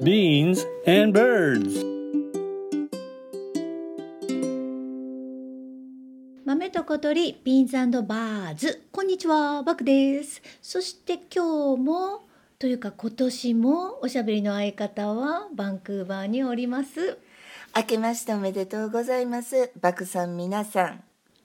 beans, and birds. 豆と小鳥ビーンズバーズこんにちはバクです。そして今日もというか今年もおしゃべりの相方はバンクーバーにおります。明けましておめでとうございます。バクさん皆さん、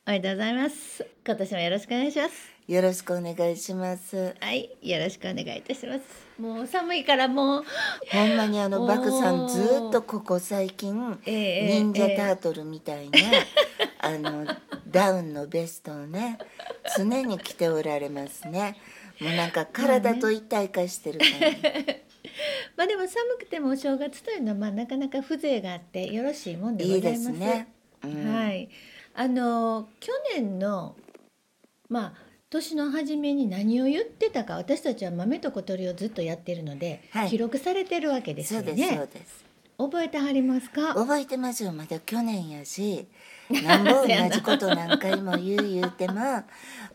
おめでとうございます。今年もよろしくお願いしますよろしくお願いします。はいよろしくお願いいたします。もう寒いからもう。ほんまにあのバクさんずっとここ最近、ええ忍者ええ。タートルみたいな、あのダウンのベストをね常に着ておられますね。もうなんか体と一体化してるから、まあでも寒くてもお正月というのはまあなかなか風情があってよろしいもんでございます。すね。うん。はい、あの去年のまあ年の初めに何を言ってたか私たちは豆と小鳥をずっとやってるので、はい記録されてるわけですよそうですそうね。です。覚えてはりますか？覚えてますよまだ去年やしなんぼ同じこと何回も言う言うても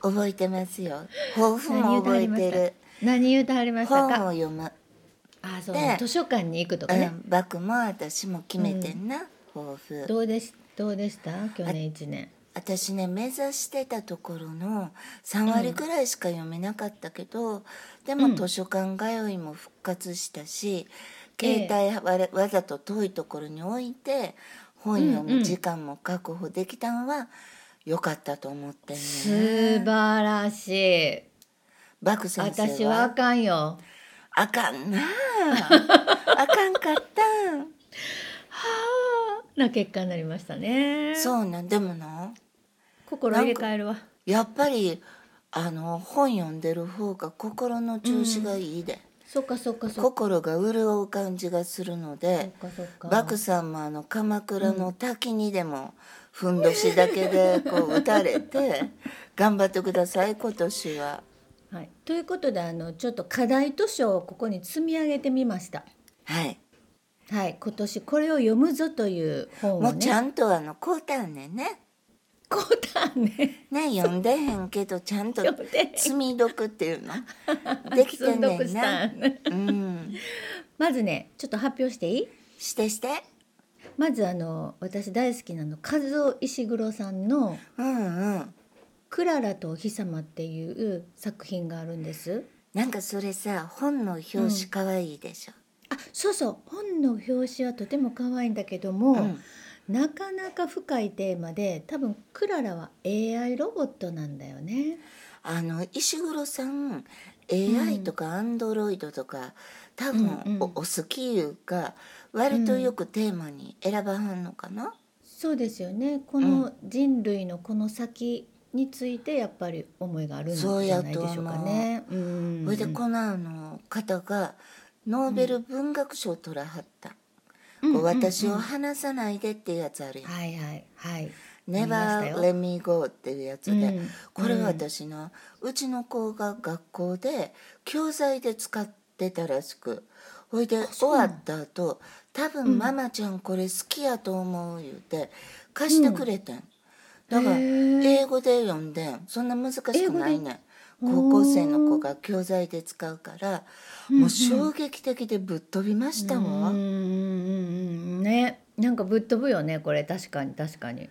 覚えてますよ抱負も覚えてる何言うてはりました？本をか？読む、あ、そうで図書館に行くとかね。うん、バクも私も決めてんな、抱負どうでしどうでした？去年一年。私ね目指してたところの3割ぐらいしか読めなかったけど、でも図書館通いも復活したし、携帯わざと遠いところに置いて本読む時間も確保できたのは良かったと思ってんね素晴らしい。バク先生は。私はあかんよ。あかんな。あ あかんかったな結果になりましたね。そうなん。でもな心入れ替えるわ。やっぱりあの本読んでる方が心の調子がいいで、そっかそっかそっか。心が潤う感じがするのでそっかそっか。バクさんもあの鎌倉の滝にでもふんどしだけでこう打たれて頑張ってください今年は。はい、ということであのちょっと課題図書をここに積み上げてみました。はい、はい、今年これを読むぞという本をね。もうちゃんとあのこうたんねんね。こうたね。ね読んでへんけどちゃんと積み読っていうの？できてんねんな。たうん、まずねちょっと発表していい？してして。まずあの私大好きなの和夫石黒さんのうんうん。「クララとお日様」っていう作品があるんです。なんかそれさ本の表紙かわいいでしょ？あそうそう本の表紙はとても可愛いんだけども、うんなかなか深いテーマで多分クララは AI ロボットなんだよね。あの石黒さん AI とかアンドロイドとか多分うんうん。おお好きいうか割とよくテーマに選ばはんのかな、そうですよね。この人類のこの先についてやっぱり思いがあるんじゃないでしょうかね。うん。それでこのあの方がノーベル文学賞を取らはった、こう私を離さないでっていうやつあるやん、はいはいはい。Never Let Me Go っていうやつで、うんこれは私のうちの子が学校で教材で使ってたらしく。ほいで終わった後多分ママちゃんこれ好きやと思う言うて貸してくれてん、だから英語で読んでん。そんな難しくないねん。高校生の子が教材で使うからもう衝撃的でぶっ飛びましたわ、うんね。なんかぶっ飛ぶよねこれ。確かに確かに。い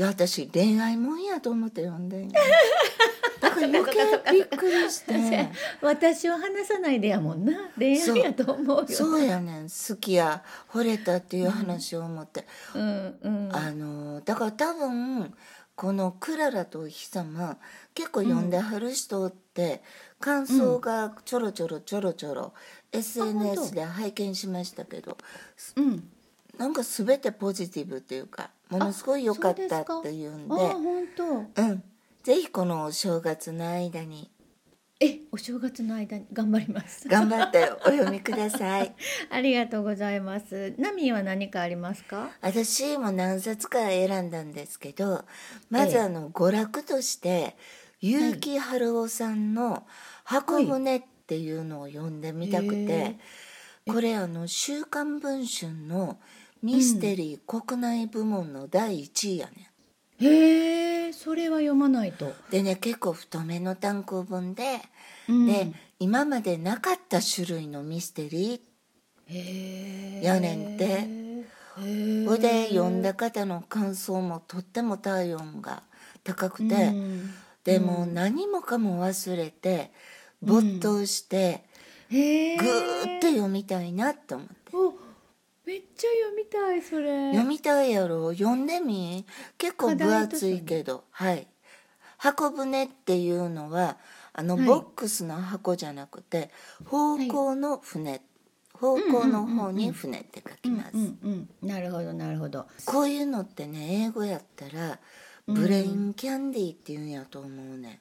や私恋愛もんやと思って読んでん だから余計びっくりして。私を話さないでやもんな。恋愛やと思うよ。そうやねん。好きや惚れたっていう話を思って、うんうん。あのだから多分この「クララとお日様」結構読んではる人って、感想がちょろちょろちょろちょろ、SNS で拝見しましたけどうん。なんか全てポジティブっていうかものすごい良かったっていうんで。うんぜひこのお正月の間にえお正月の間に頑張ります。頑張ってお読みください ありがとうございます。ナミは何かありますか？私も何冊か選んだんですけどまずあの娯楽として結城春夫さんの「箱舟」っていうのを読んでみたくへてこれあの「週刊文春」のミステリー国内部門の第1位やねん。へえそれは読まないと。でね結構太めの単行本で、うん。で今までなかった種類のミステリーやねんて。へえほいで読んだ方の感想もとっても体温が高くて、うん。でもう何もかも忘れて没頭して、へえぐーって読みたいなって思って。おめっちゃ読みたいそれ。読みたいやろ？読んでみ？結構分厚いけど。はい。箱舟っていうのはあのはい。ボックスの箱じゃなくて方向の船、方向の方に船って書きます、うんうんうんなるほどなるほど。こういうのってね英語やったらブレインキャンディーっていうんやと思うね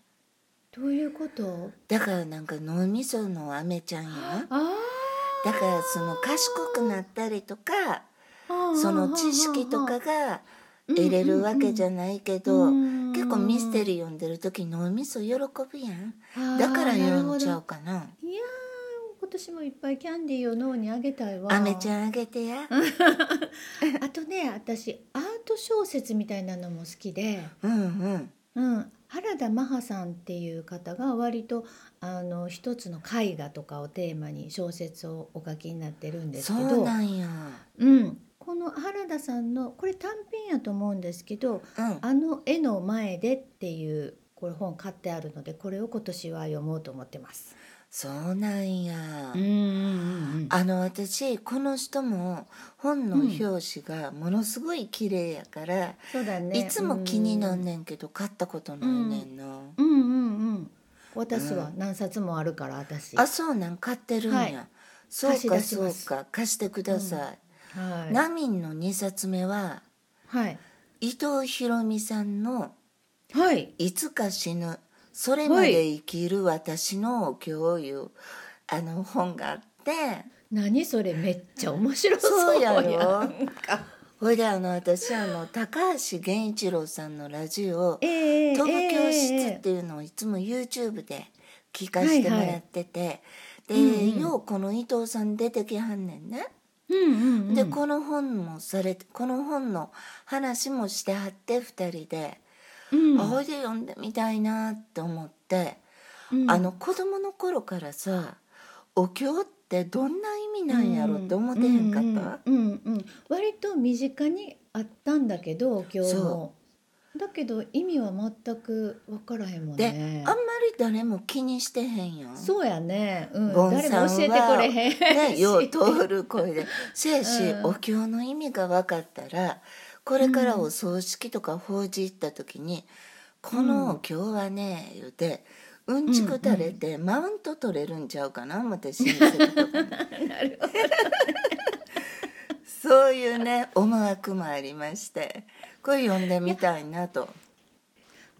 どういうこと？だからなんか脳みその飴ちゃんや。あだからその賢くなったりとかあその知識とかが得れるわけじゃないけど、うん結構ミステリー読んでる時脳みそ喜ぶやん。だから読んじゃうかな。いやー今年もいっぱいキャンディーを脳にあげたいわ。あめちゃんあげてや。あとね私アート小説みたいなのも好きで、うんうんうん、原田マハさんっていう方が割とあの一つの絵画とかをテーマに小説をお書きになってるんですそけどうなんや。うん、この原田さんのこれ短編やと思うんですけどうん「あの絵の前で」っていうこれ本買ってあるのでこれを今年は読もうと思ってます。そうなんや、うんうんうんあの私この人も本の表紙がものすごい綺麗やから、そうだね。いつも気になんねんけど買ったことないねんな、うんうんうん。私は何冊もあるから私。あそうなん買ってるんや、はいそうかそうか貸してください、はい。ナミンの2冊目ははい。伊藤博美さんのはい。「いつか死ぬそれまで生きる私の共有」あの本があって何それめっちゃ面白そうそうやろ。ほいであの私あの高橋源一郎さんのラジオ「ええ飛ぶ教室」ええっていうのをいつも YouTube で聞かせてもらってて、で、うんうん。ようこの伊藤さん出てきはんねんね。うんうんうん。でこの本もされてこの本の話もしてはって2人で、うん。あほいで読んでみたいなって思って、うん。あの子供の頃からさお経ってどんな意味なんやろって思ってへんかった、うんうんうん。うん割と身近にあったんだけど今日も。だけど意味は全く分からへんもんで、ねあんまり誰も気にしてへんやん。そうやね、うん、誰も教えてくれへんし、ね、よう 通る声で。せやし、うん。お経の意味が分かったらこれからお葬式とか法事行った時に「このお経はね」言うてうんちく垂れてマウント取れるんちゃうかな思って親戚とかに。そういうね思惑もありましてこれ読んでみたいなと。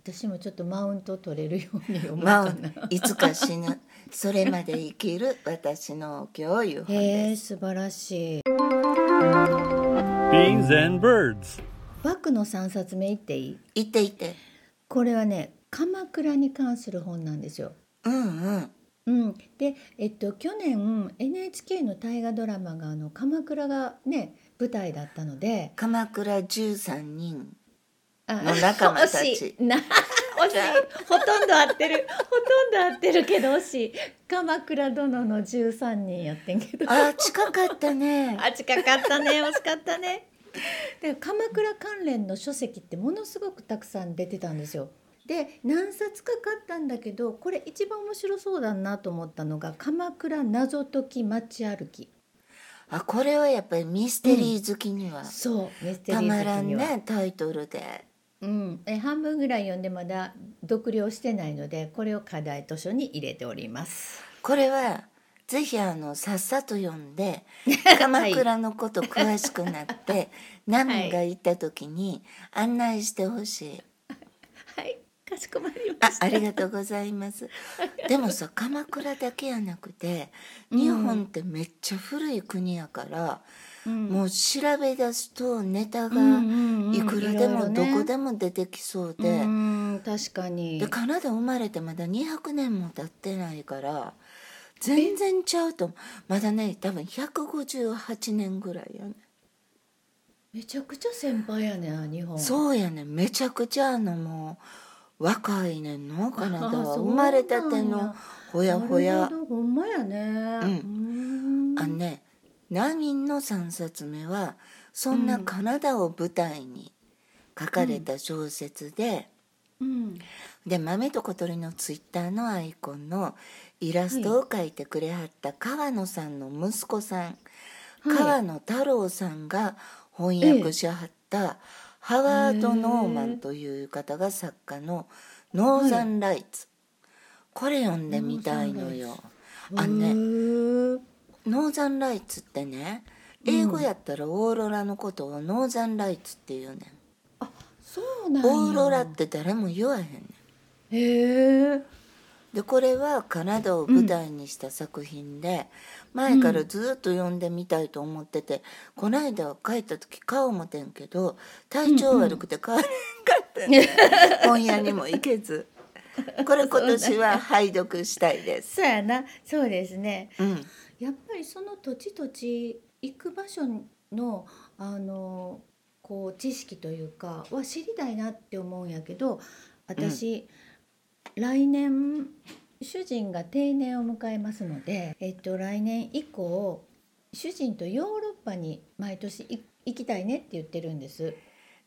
私もちょっとマウント取れるように読もうまかな、あ、いつか死ぬ。それまで生きる私のお経いう本へです。え素晴らしい。Beans and birds. バックの3冊目言っていい？いていて。これはね鎌倉に関する本なんですよ。うんうん。うん、で、えっと、去年 NHK の大河ドラマがあの鎌倉がね舞台だったので。鎌倉13人あの仲間たち。惜しいな惜しいほとんど合ってる。ほとんど合ってるけど惜しい鎌倉殿の13人やってんけど。あ近かったね。あ近かったね。惜しかったね。で鎌倉関連の書籍ってものすごくたくさん出てたんですよで何冊か買ったんだけどこれ一番面白そうだなと思ったのが「鎌倉謎解き街歩き。あこれはやっぱりミステリー好きには」そうミステリー好たまらんねタイトルで。うん、え半分ぐらい読んでまだ読了してないのでこれを課題図書に入れております。これはぜひあのさっさと読んで 鎌倉のこと詳しくなって、ナミが行った時に案内してほしい。はい。かしこまりました。あありがとうございます。でもさ鎌倉だけやなくて日本ってめっちゃ古い国やから、もう調べ出すとネタがうんうんうん。いくらでもどこでも出てきそうで、うん確かに。でカナダ生まれてまだ200年も経ってないから全然ちゃうとまだね多分158年ぐらいやね。めちゃくちゃ先輩やね日本。そうやねめちゃくちゃあのもう若いねんのカナダは。生まれたてのほやほや。ほんまやね。うん。ん。あのねナミンの3冊目はそんなカナダを舞台に書かれた小説で、うん。で豆と小鳥のツイッターのアイコンのイラストを描いてくれはった川野さんの息子さん、はい。川野太郎さんが翻訳しはった、ハワード・ノーマンという方が作家の「ノーザン・ライツ」これ読んでみたいのよ。あのねノーザンライツってね英語やったらオーロラのことをノーザンライツって言うねん、そうなんや。オーロラって誰も言わへんねん。へえでこれはカナダを舞台にした作品で、前からずっと読んでみたいと思ってて、こないだ帰った時買おう思てんけど体調悪くて買われんかったね、本屋にも行けず。これ今年は拝読したいです。そうやな。そうですね。うん。やっぱりその土地土地行く場所のあのこう知識というかは知りたいなって思うんやけど私、来年主人が定年を迎えますので、えっと、来年以降主人とヨーロッパに毎年い行きたいねって言ってるんです。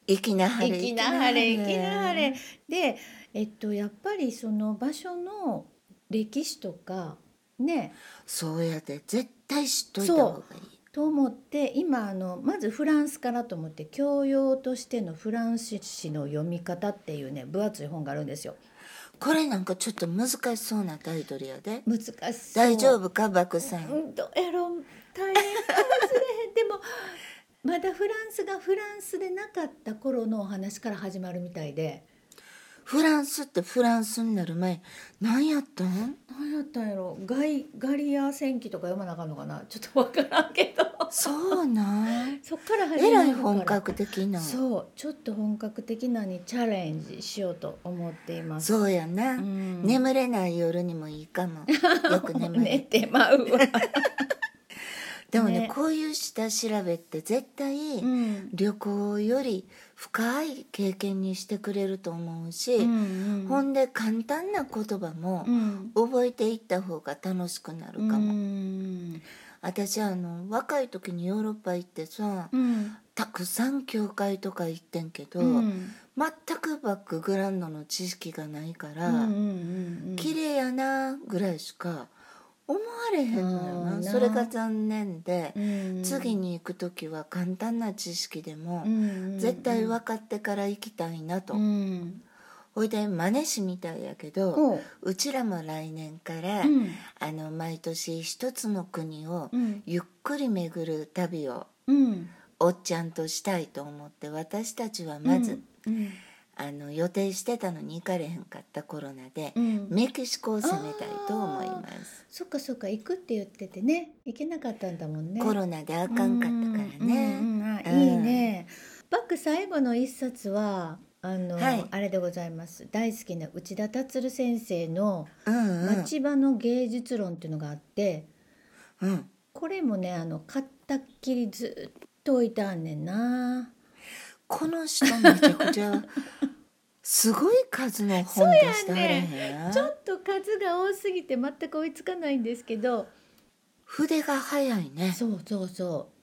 行きなはれ行きなはれ行きなはれで、えっと、やっぱりその場所の歴史とかねそうやで絶対知っといた方がいいと思って今あのまずフランスからと思って教養としてのフランス史の読み方っていうね分厚い本があるんですよ。これなんかちょっと難しそうなタイトルやで。難しそう。大丈夫かバクさん、うんどうやろう大変かもしれへんでもまだフランスがフランスでなかった頃のお話から始まるみたいで。フランスってフランスになる前何やったん？何やったんやろ？ガイガリア戦記とか読まなあかんのかな？ちょっとわからんけどそうなん。そっから始まるえら。いから本格的な。そうちょっと本格的なにチャレンジしようと思っています。そうやな、ん。眠れない夜にもいいかも。よく眠寝れてまうわ、でもねね。こういう下調べって絶対、うん。旅行より深い経験にしてくれると思うし、うん。ほんで簡単な言葉もうん。覚えていった方が楽しくなるかも、うん私あの若い時にヨーロッパ行ってさ、うん。たくさん教会とか行ってんけど、うん。全くバックグラウンドの知識がないから、うんうんうん綺麗やなぐらいしか思われへんのよな。な。それが残念で、うん。次に行く時は簡単な知識でも、うん。絶対分かってから行きたいなと、うんほいで真似しみたいやけど、ほう。ちらも来年から、ううん。あの毎年一つの国をうん。ゆっくり巡る旅をうん。おっちゃんとしたいと思って私たちはまず、うん。あの予定してたのに行かれへんかったコロナで、うん。メキシコを攻めたいと思います、そっかそっか行くって言っててね。行けなかったんだもんね。コロナであかんかったからね、いいね。バック最後の一冊はあの、はい。あれでございます。大好きな内田達先生のうんうん。町場の芸術論っていうのがあって、うん。これもねあの買ったっきりずっと置いてあんねんな。この人めちゃくちゃ すごい数の本出してはれへん。ちょっと数が多すぎて全く追いつかないんですけど、筆が早いね。そうそうそう。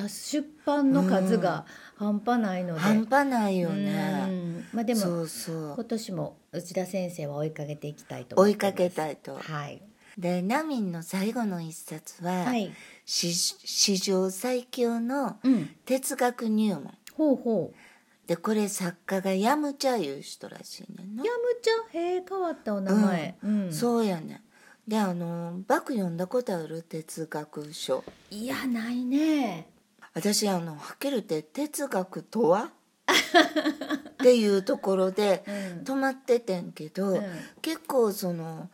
出す出版の数が半端ないので。半端ないようねん。まあでもそうそう。今年も内田先生は追いかけていきたいと思追いかけたいと。はい。でナミンの最後の一冊は、はい。史史上最強のうん。哲学入門。ほうほう。でこれ作家がヤムチャいう人らしいねんな。ヤムちゃんへえ変わったお名前。うん、そうやねん。であのバク読んだことある哲学書。いやないね私あのはっきり言って哲学とは？っていうところでうん。止まっててんけど、うん。結構その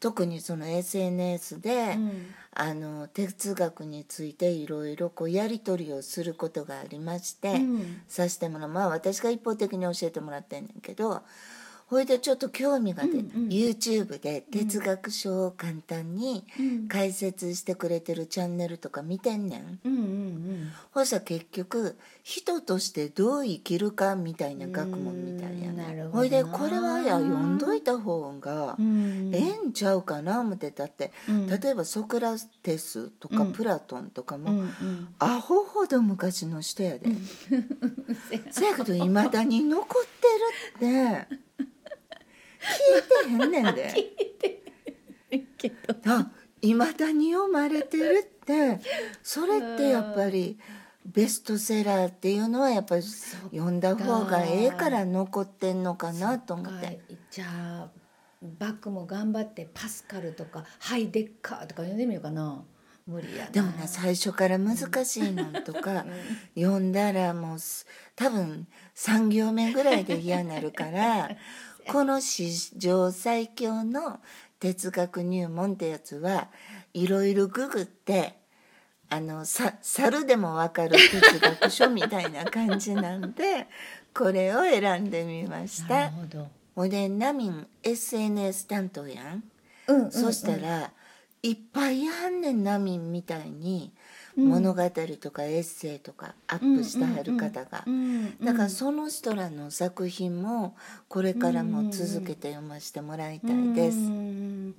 特にその SNS で、うん。あの哲学についていろいろこうやり取りをすることがありまして、うん。さしてもらう。まあ私が一方的に教えてもらってんねんけどほいでちょっと興味が出て、うんうん。YouTube で哲学書を簡単にうん。解説してくれてるチャンネルとか見てんねん。うんうんほしたら結局人としてどう生きるかみたいな学問みたいやね。ほいでこれはや読んどいた方がうん。ええんちゃうかな思ってたって、うん。例えばソクラテスとかうん。プラトンとかも、うんうん。アホほど昔の人やで、そやけどいまだに残ってるって聞いてへんねんで。けど。あいまだに読まれてるって。それってやっぱりベストセラーっていうのはやっぱり読んだ方がええから残ってんのかなと思って。じゃあバックも頑張ってパスカルとかハイデッカーとか読んでみようかな。無理やな。でもな最初から難しいのとか 読んだらもうす多分3行目ぐらいで嫌になるからこの史上最強の哲学入門ってやつはいろいろググってあのさ猿でもわかる哲学書みたいな感じなんで これを選んでみましなたる。ほでナミン SNS 担当やん。うんうんうんそしたらいっぱいあんねんナミンみたいにうん物語とかエッセイとかアップしてはる方が。だからその人らの作品もこれからも続けて読ませてもらいたいです。うんなん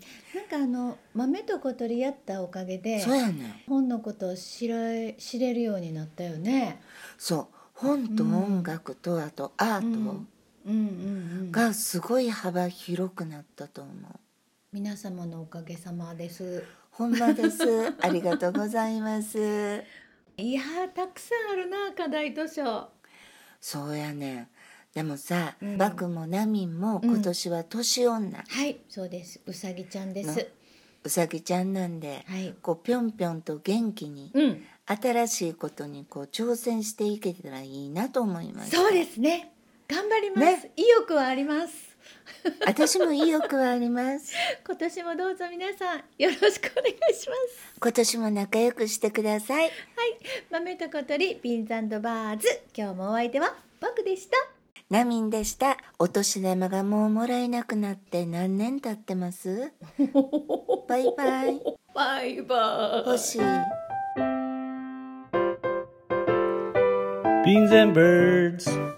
かあの豆と小鳥やったおかげでそうやねん。本のことを知ら知れるようになったよね。そう。本と音楽とあとアート。がすごい幅広くなったと思う。皆様のおかげさまです。ほんまです。ありがとうございます。いやーたくさんあるな課題図書。そうやね。んでもさ、うん。バクもナミンも今年は年女、はいそうです。うさぎちゃんでなす。うさぎちゃんなんで、はい。こうぴょんぴょんと元気にうん。新しいことにこう挑戦していけたらいいなと思いますそうですね。頑張ります、ね。意欲はあります 私も意欲はあります。今年もどうぞ皆さんよろしくお願いします。今年も仲良くしてください。はい。豆と小鳥ビーンズバーズ。今日もお相手はバクでした。ナミンでした。お年玉がもうもらえなくなって何年経ってます？バイバイ。バイバイ。欲しい。Beans and birds.